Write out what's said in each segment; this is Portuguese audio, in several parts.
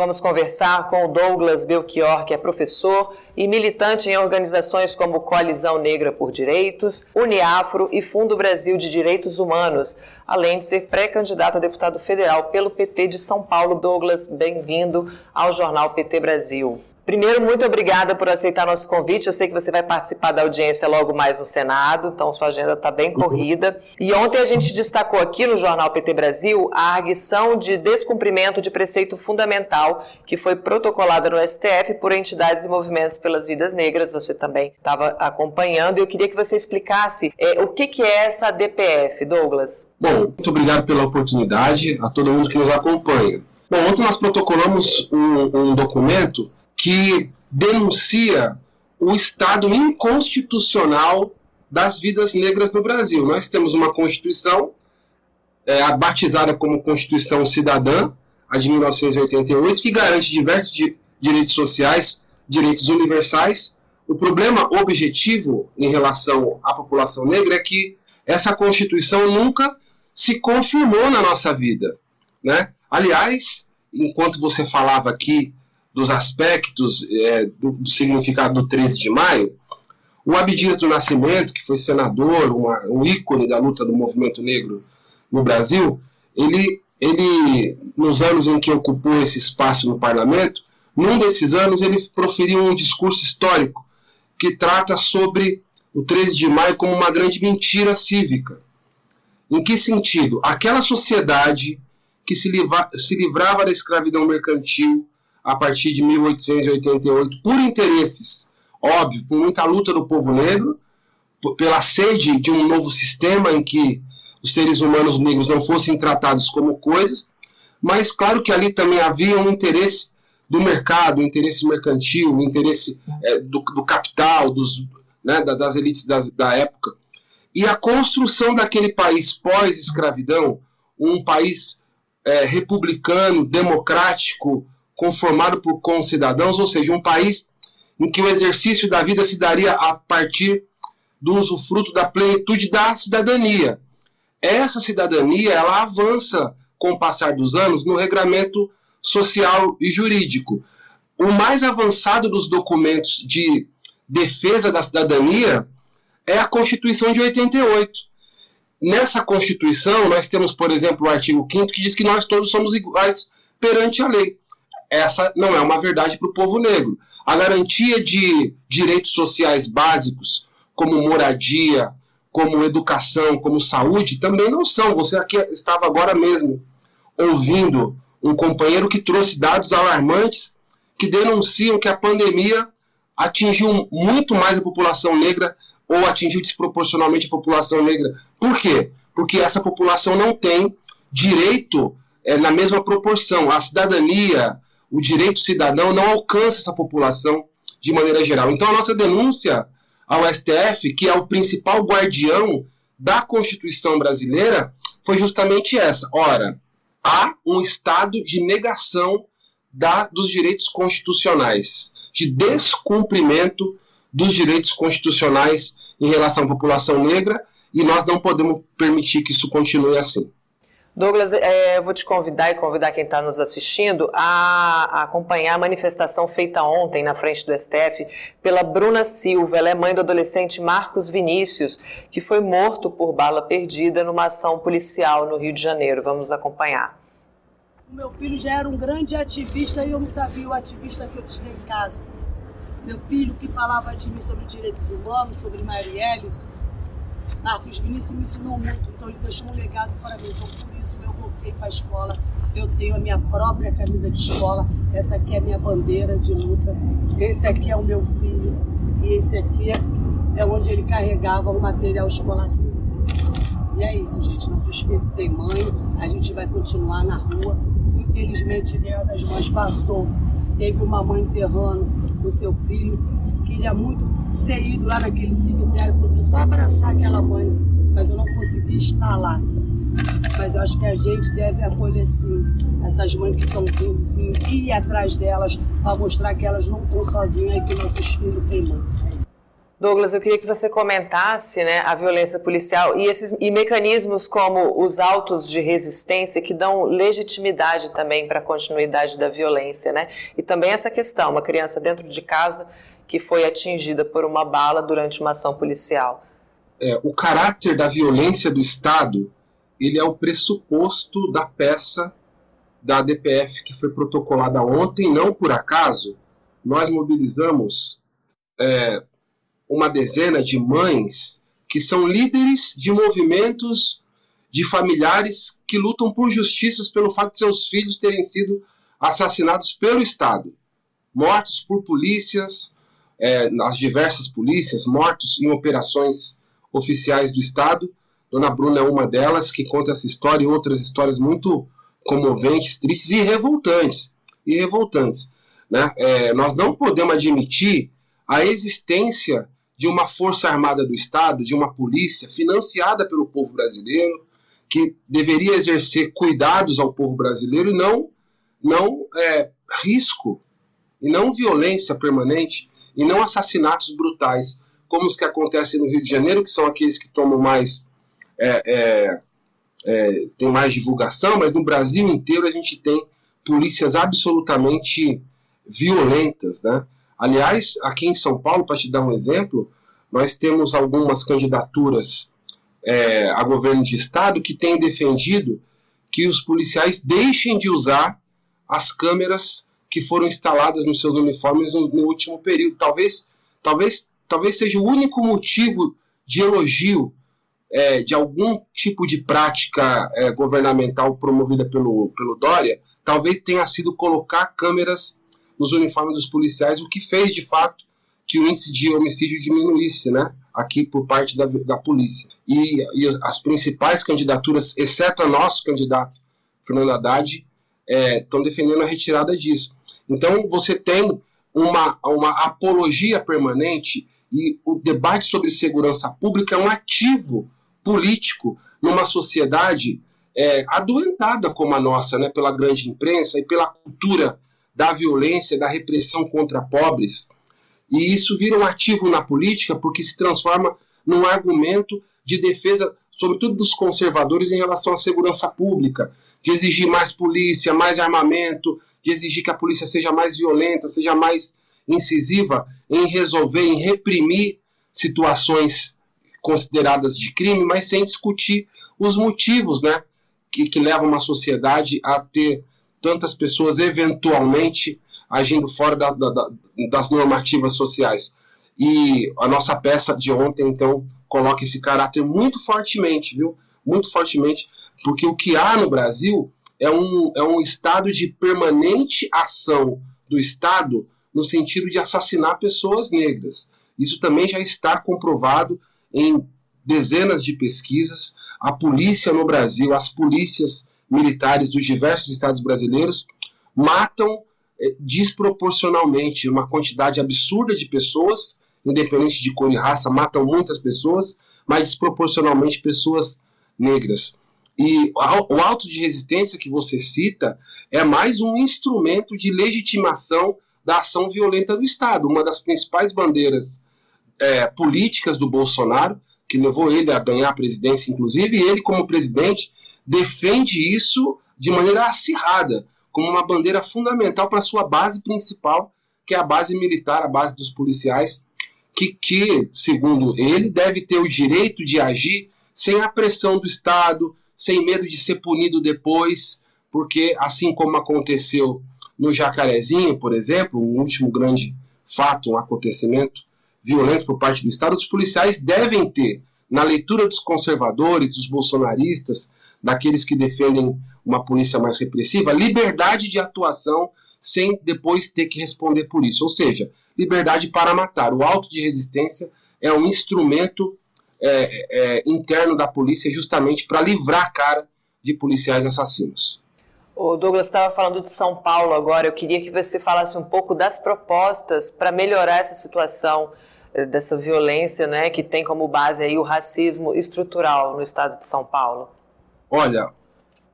Vamos conversar com o Douglas Belchior, que é professor e militante em organizações como Coalizão Negra por Direitos, Uniafro e Fundo Brasil de Direitos Humanos, além de ser pré-candidato a deputado federal pelo PT de São Paulo. Douglas, bem-vindo ao Jornal PT Brasil. Primeiro, muito obrigada por aceitar nosso convite. Eu sei que você vai participar da audiência logo mais no Senado, então sua agenda está bem corrida. E ontem a gente destacou aqui no Jornal PT Brasil a arguição de descumprimento de preceito fundamental que foi protocolada no STF por entidades e movimentos pelas vidas negras. Você também estava acompanhando e eu queria que você explicasse é, o que, que é essa DPF, Douglas. Bom, muito obrigado pela oportunidade a todo mundo que nos acompanha. Bom, ontem nós protocolamos um, um documento que denuncia o estado inconstitucional das vidas negras no Brasil. Nós temos uma Constituição é, batizada como Constituição Cidadã, a de 1988, que garante diversos di direitos sociais, direitos universais. O problema objetivo em relação à população negra é que essa Constituição nunca se confirmou na nossa vida. Né? Aliás, enquanto você falava aqui dos aspectos é, do, do, significado do 13 de maio, o Abdias do Nascimento, que foi senador, uma, um ícone da luta do movimento negro no Brasil, ele, ele, nos anos em que ocupou esse espaço no parlamento, num desses anos ele proferiu um discurso histórico que trata sobre o 13 de maio como uma grande mentira cívica. Em que sentido? Aquela sociedade que se, livra, se livrava da escravidão mercantil, a partir de 1888 por interesses, óbvio, por muita luta do povo negro, pela sede de um novo sistema em que os seres humanos negros não fossem tratados como coisas, mas claro que ali também havia um interesse do mercado, um interesse mercantil, um interesse é, do, do, capital, dos, né, das elites das, da época. E a construção daquele país pós-escravidão, um país é, republicano, democrático, conformado por concidadãos, ou seja, um país em que o exercício da vida se daria a partir do usufruto da plenitude da cidadania. Essa cidadania ela avança com o passar dos anos no regramento social e jurídico. O mais avançado dos documentos de defesa da cidadania é a Constituição de 88. Nessa Constituição, nós temos, por exemplo, o artigo 5 que diz que nós todos somos iguais perante a lei essa não é uma verdade para o povo negro. A garantia de direitos sociais básicos, como moradia, como educação, como saúde, também não são. Você aqui estava agora mesmo ouvindo um companheiro que trouxe dados alarmantes que denunciam que a pandemia atingiu muito mais a população negra ou atingiu desproporcionalmente a população negra. Por quê? Porque essa população não tem direito é, na mesma proporção. A cidadania, o direito cidadão não alcança essa população de maneira geral. Então, a nossa denúncia ao STF, que é o principal guardião da Constituição brasileira, foi justamente essa. Ora, há um estado de negação da, dos direitos constitucionais, de descumprimento dos direitos constitucionais em relação à população negra, e nós não podemos permitir que isso continue assim. Douglas, é, eu vou te convidar e convidar quem está nos assistindo a, a, acompanhar a manifestação feita ontem na frente do STF pela Bruna Silva. Ela é mãe do adolescente Marcos Vinícius, que foi morto por bala perdida numa ação policial no Rio de Janeiro. Vamos acompanhar. O meu filho já era um grande ativista e eu não sabia o ativista que eu tinha em casa. Meu filho que falava de mim sobre direitos humanos, sobre Marielle, Marcos Vinícius me ensinou muito, então ele deixou um legado para mim. Então, por isso, eu voltei para a escola. Eu tenho a minha própria camisa de escola. Essa aqui é a minha bandeira de luta. Esse aqui é o meu filho. E esse aqui é onde ele carregava o material escolar. E é isso, gente. Nossos filhos têm mãe. A gente vai continuar na rua. Infelizmente, Guerra das Mães passou. Teve uma mãe enterrando o seu filho. Queria muito ter ido lá naquele cemitério, porque só abraçar aquela mãe, mas eu não consegui estar lá. Mas eu acho que a gente deve acolher sim essas mães que estão vindo, sim, ir atrás delas para mostrar que elas não estão sozinhas e que nossos filhos têm mãe. Douglas, eu queria que você comentasse né, a violência policial e, esses, e mecanismos como os autos de resistência que dão legitimidade também para a continuidade da violência. Né? E também essa questão, uma criança dentro de casa que foi atingida por uma bala durante uma ação policial. É, o caráter da violência do Estado ele é o pressuposto da peça da DPF que foi protocolada ontem, não por acaso, nós mobilizamos é, uma dezena de mães que são líderes de movimentos de familiares que lutam por justiças pelo fato de seus filhos terem sido assassinados pelo Estado, mortos por polícias, é, nas diversas polícias, mortos em operações oficiais do Estado. Dona Bruna é uma delas que conta essa história e outras histórias muito comoventes, tristes e revoltantes. E revoltantes. Né? É, nós não podemos admitir a existência de uma força armada do Estado, de uma polícia financiada pelo povo brasileiro, que deveria exercer cuidados ao povo brasileiro e não, não é, risco, e não violência permanente, e não assassinatos brutais, como os que acontecem no Rio de Janeiro, que são aqueles que tomam mais. É, é, é, tem mais divulgação, mas no Brasil inteiro a gente tem polícias absolutamente violentas, né? Aliás, aqui em São Paulo, para te dar um exemplo, nós temos algumas candidaturas é, a governo de estado que têm defendido que os policiais deixem de usar as câmeras que foram instaladas nos seus uniformes no, no último período. Talvez, talvez, talvez seja o único motivo de elogio é, de algum tipo de prática é, governamental promovida pelo, pelo Dória, talvez tenha sido colocar câmeras nos uniformes dos policiais, o que fez de fato que o índice de homicídio diminuísse, né? Aqui por parte da, da polícia. E, e as principais candidaturas, exceto a nosso candidato, Fernando Haddad, estão é, defendendo a retirada disso. Então você tem uma, uma apologia permanente e o debate sobre segurança pública é um ativo político numa sociedade é, adoentada como a nossa, né, pela grande imprensa e pela cultura da violência, da repressão contra pobres. E isso vira um ativo na política porque se transforma num argumento de defesa, sobretudo dos conservadores, em relação à segurança pública, de exigir mais polícia, mais armamento, de exigir que a polícia seja mais violenta, seja mais incisiva em resolver, em reprimir situações consideradas de crime, mas sem discutir os motivos né, que, que levam uma sociedade a ter tantas pessoas eventualmente agindo fora da, da, das normativas sociais. E a nossa peça de ontem, então, coloca esse caráter muito fortemente, viu? Muito fortemente, porque o que há no Brasil é um, é um estado de permanente ação do Estado no sentido de assassinar pessoas negras. Isso também já está comprovado em dezenas de pesquisas. A polícia no Brasil, as polícias militares dos diversos estados brasileiros matam é, desproporcionalmente uma quantidade absurda de pessoas, independente de cor e raça, matam muitas pessoas, mas desproporcionalmente pessoas negras. E o auto de resistência que você cita é mais um instrumento de legitimação da ação violenta do Estado, uma das principais bandeiras é, políticas do Bolsonaro, que levou ele a ganhar a presidência, inclusive, e ele, como presidente, defende isso de maneira acirrada, como uma bandeira fundamental para sua base principal, que é a base militar, a base dos policiais, que, que, segundo ele, deve ter o direito de agir sem a pressão do Estado, sem medo de ser punido depois, porque, assim como aconteceu no Jacarezinho, por exemplo, um último grande fato, um acontecimento violento por parte do Estado, os policiais devem ter, na leitura dos conservadores, dos bolsonaristas, daqueles que defendem uma polícia mais repressiva, liberdade de atuação sem depois ter que responder por isso. Ou seja, liberdade para matar. O auto de resistência é um instrumento é, é, interno da polícia justamente para livrar a cara de policiais assassinos. O Douglas estava falando de São Paulo agora. Eu queria que você falasse um pouco das propostas para melhorar essa situação eh, dessa violência, né, que tem como base aí o racismo estrutural no estado de São Paulo. Olha,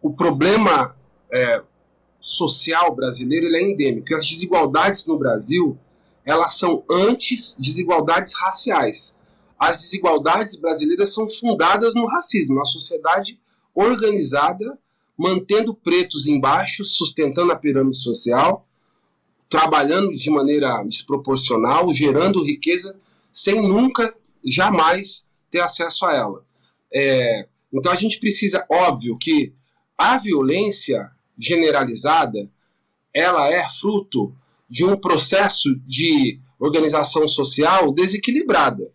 o problema é, social brasileiro ele é endêmico. As desigualdades no Brasil elas são antes desigualdades raciais. As desigualdades brasileiras são fundadas no racismo, na sociedade organizada, mantendo pretos embaixo, sustentando a pirâmide social, trabalhando de maneira desproporcional, gerando riqueza, sem nunca, jamais ter acesso a ela. É, então a gente precisa, óbvio, que a violência generalizada ela é fruto de um processo de organização social desequilibrada.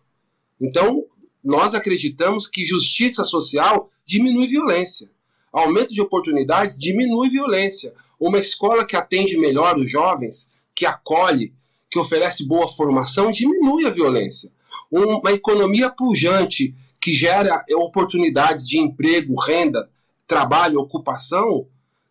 Então, nós acreditamos que justiça social diminui violência. Aumento de oportunidades diminui violência. Uma escola que atende melhor os jovens, que acolhe, que oferece boa formação, diminui a violência. Uma economia pujante que gera oportunidades de emprego, renda, trabalho, ocupação,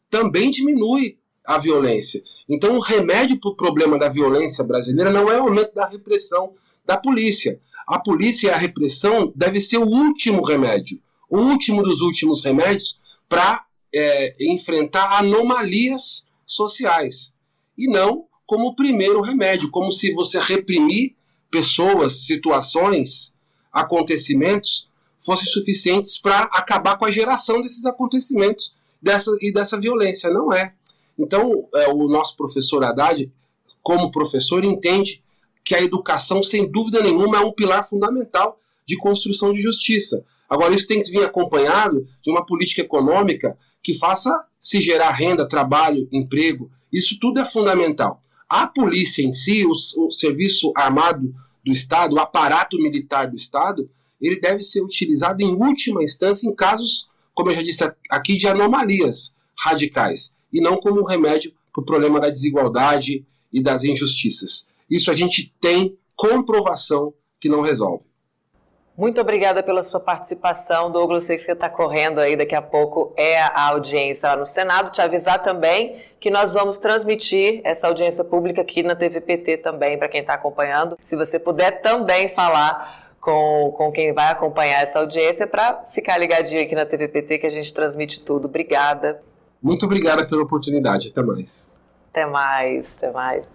também diminui a violência. Então, o remédio para o problema da violência brasileira não é o aumento da repressão da polícia. A polícia e a repressão deve ser o último remédio, o último dos últimos remédios para é, enfrentar anomalias sociais. E não como o primeiro remédio, como se você reprimir pessoas, situações, acontecimentos fossem suficientes para acabar com a geração desses acontecimentos dessa, e dessa violência. Não é. Então, é, o nosso professor Haddad, como professor, entende que a educação, sem dúvida nenhuma, é um pilar fundamental de construção de justiça. Agora, isso tem que vir acompanhado de uma política econômica que faça se gerar renda, trabalho, emprego. Isso tudo é fundamental. A polícia em si, o, o serviço armado do Estado, o aparato militar do Estado, ele deve ser utilizado em última instância em casos, como eu já disse aqui, de anomalias radicais e não como um remédio para o problema da desigualdade e das injustiças. Isso a gente tem comprovação que não resolve. Muito obrigada pela sua participação, Douglas. Sei que você está correndo aí, daqui a pouco é a audiência lá no Senado. Te avisar também que nós vamos transmitir essa audiência pública aqui na TVPT também, para quem está acompanhando. Se você puder também falar com, com quem vai acompanhar essa audiência, para ficar ligadinho aqui na TVPT, que a gente transmite tudo. Obrigada. Muito obrigada pela oportunidade. Até mais. Até mais, até mais.